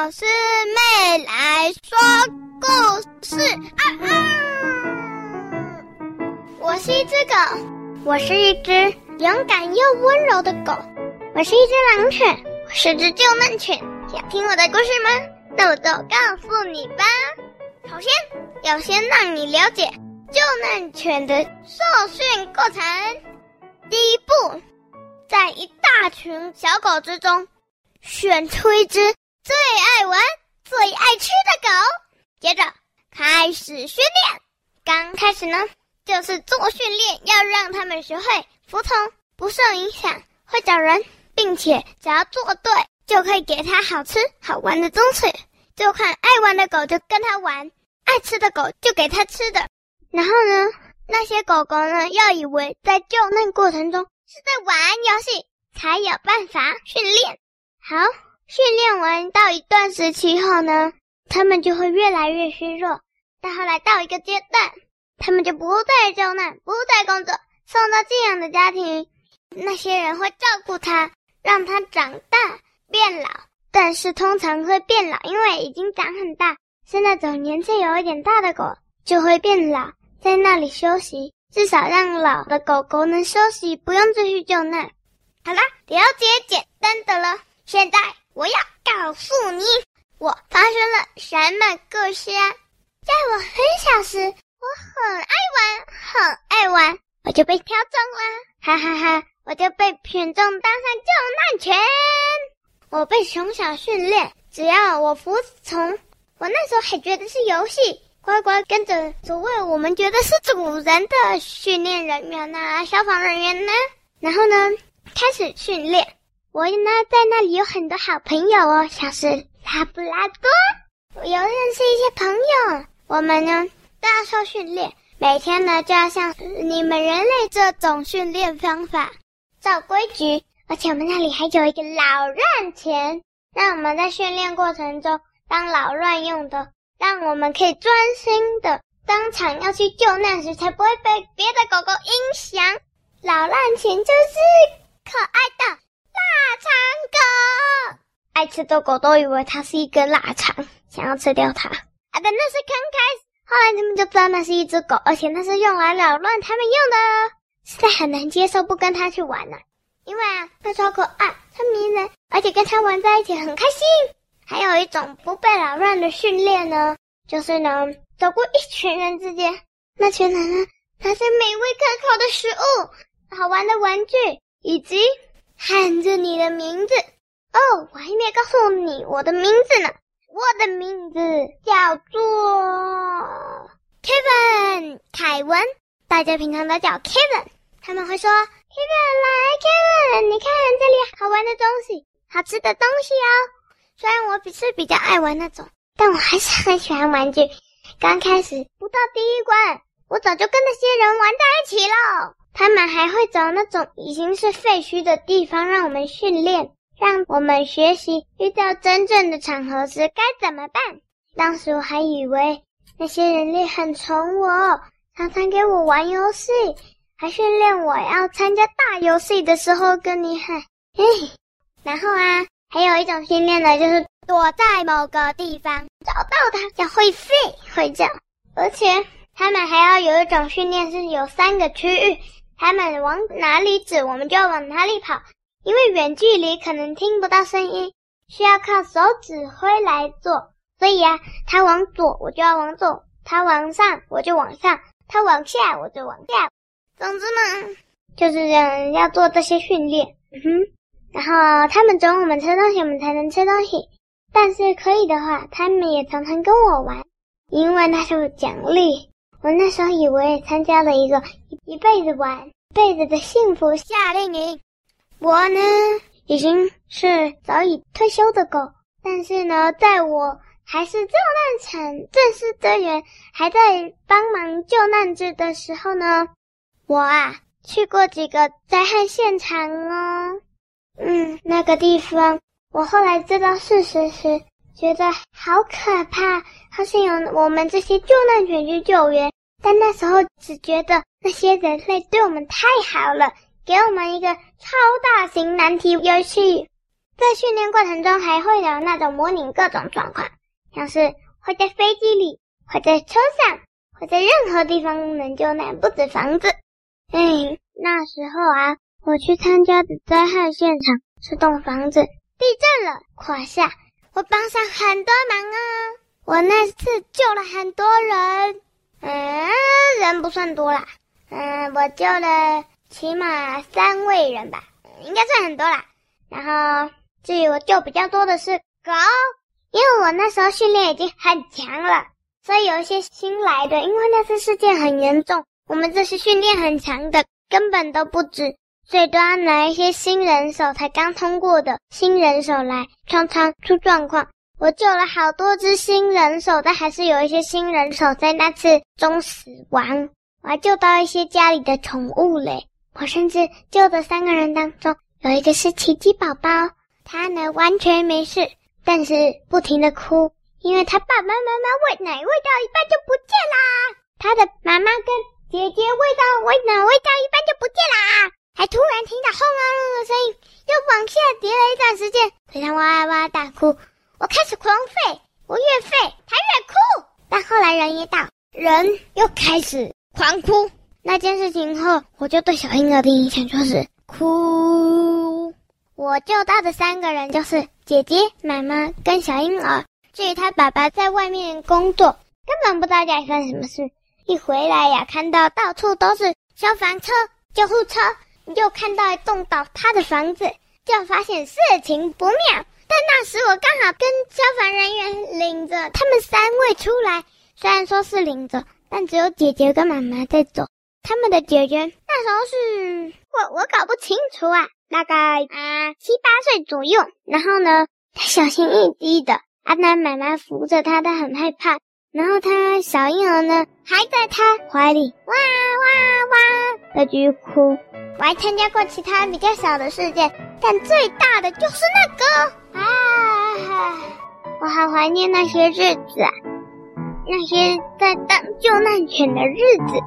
老师妹来说故事。啊啊！我是一只狗，我是一只勇敢又温柔的狗。我是一只狼犬，我是只救难犬。想听我的故事吗？那我就告诉你吧。首先，要先让你了解救难犬的受训过程。第一步，在一大群小狗之中，选出一只最爱玩、最爱吃的狗，接着开始训练。刚开始呢，就是做训练，要让他们学会服从、不受影响、会找人，并且只要做对，就可以给他好吃好玩的东西。就看爱玩的狗就跟他玩，爱吃的狗就给他吃的。然后呢，那些狗狗呢，要以为在救难过程中是在玩游戏，才有办法训练。好，训练完到一段时期后呢，他们就会越来越虚弱。到后来到一个阶段，他们就不再救难，不再工作，送到寄养的家庭。那些人会照顾他，让他长大变老。但是通常会变老，因为已经长很大，是那种年纪有一点大的狗就会变老，在那里休息，至少让老的狗狗能休息，不用继续救难。好啦，了解简单的了。现在我要告诉你，我发生了什么故事啊？在我很小时，我很爱玩，很爱玩，我就被挑中了，哈哈哈！我就被选中当上救难犬。我被从小训练，只要我服从，我那时候还觉得是游戏，乖乖跟着所谓我们觉得是主人的训练人员呐、啊，消防人员呢，然后呢，开始训练。我呢，在那里有很多好朋友哦，像是拉布拉多，我有认识一些朋友。我们呢都要受训练，每天呢就要像你们人类这种训练方法，照规矩。而且我们那里还有一个老乱钳，让我们在训练过程中当老乱用的，让我们可以专心的当场要去救难时，才不会被别的狗狗影响。老乱钳就是可爱的。腊肠狗，爱吃的狗都以为它是一根腊肠，想要吃掉它。啊，但那是刚开始，后来他们就知道那是一只狗，而且那是用来扰乱他们用的，实在很难接受不跟它去玩呢、因为啊，它超可爱，它迷人，而且跟它玩在一起很开心。还有一种不被扰乱的训练呢，就是呢，走过一群人之间，那群人呢，拿着美味可口的食物、好玩的玩具，以及。喊着你的名字哦，我还没有告诉你我的名字呢。我的名字叫做 Kevin 凯文，大家平常都叫 Kevin。他们会说 Kevin 来，Kevin，你看这里好玩的东西，好吃的东西哦。虽然我比是比较爱玩那种，但我还是很喜欢玩具。刚开始不到第一关，我早就跟那些人玩在一起了。他们还会找那种已经是废墟的地方让我们训练，让我们学习遇到真正的场合时该怎么办。当时我还以为那些人类很宠我，常常给我玩游戏，还训练我要参加大游戏的时候跟你喊嘿。然后啊，还有一种训练呢，就是躲在某个地方找到它，要会飞会叫，而且他们还要有一种训练是有三个区域。他们往哪里指，我们就要往哪里跑。因为远距离可能听不到声音，需要靠手指挥来做。所以啊，他往左，我就要往左；他往上，我就往上；他往下，我就往下。总之嘛，就是这样，要做这些训练。嗯哼。然后他们准我们吃东西，我们才能吃东西。但是可以的话，他们也常常跟我玩，因为那是奖励。我那时候以为参加了一个一辈子玩、一辈子的幸福夏令营。我呢，已经是早已退休的狗，但是呢，在我还是救难犬正式队员，还在帮忙救难值的时候呢，我啊去过几个灾害现场哦。嗯，那个地方，我后来知道事实时，觉得好可怕。好像有我们这些救难犬去救援，但那时候只觉得那些人类对我们太好了，给我们一个超大型难题游戏。在训练过程中还会有那种模拟各种状况，像是会在飞机里，会在车上，会在任何地方能救难，不止房子。哎，那时候啊，我去参加的灾害现场是栋房子地震了，垮下，我帮上很多忙啊。我那次救了很多人，嗯，人不算多啦，嗯，我救了起码三位人吧，应该算很多啦。然后。至于我救比较多的是狗，因为我那时候训练已经很强了，所以有一些新来的，因为那次事件很严重，我们这些训练很强的根本都不止，最多拿一些新人手才刚通过的新人手来，常常出状况。我救了好多只新人手，但还是有一些新人手在那次中死亡。我还救到一些家里的宠物嘞，我甚至救的三个人当中有一个是奇迹宝宝。他呢，完全没事，但是不停的哭，因为他爸爸妈妈喂奶喂到一半就不见啦。他的妈妈跟姐姐喂到喂奶喂到一半就不见啦，还突然听到轰隆隆的声音，又往下跌了一段时间，腿上哇哇大哭。我开始狂吠，我越吠他越哭，但后来人一到，人又开始狂哭。那件事情后，我就对小婴儿的印象就是哭。我救到的三个人就是姐姐、妈妈跟小婴儿。至于他爸爸在外面工作，根本不知道家里发生什么事。一回来呀，看到到处都是消防车、救护车，又看到一栋倒塌的房子，就发现事情不妙。但那时我刚好跟消防人员领着他们三位出来，虽然说是领着，但只有姐姐跟妈妈在走。他们的姐姐那时候是我，我搞不清楚啊。大概啊七八岁左右，然后呢，他小心翼翼的，阿南妈妈扶着他，他很害怕。然后他小婴儿呢，还在他怀里哇哇哇的继续哭。我还参加过其他比较小的事件，但最大的就是那个啊！我好怀念那些日子啊，那些在当救难犬的日子。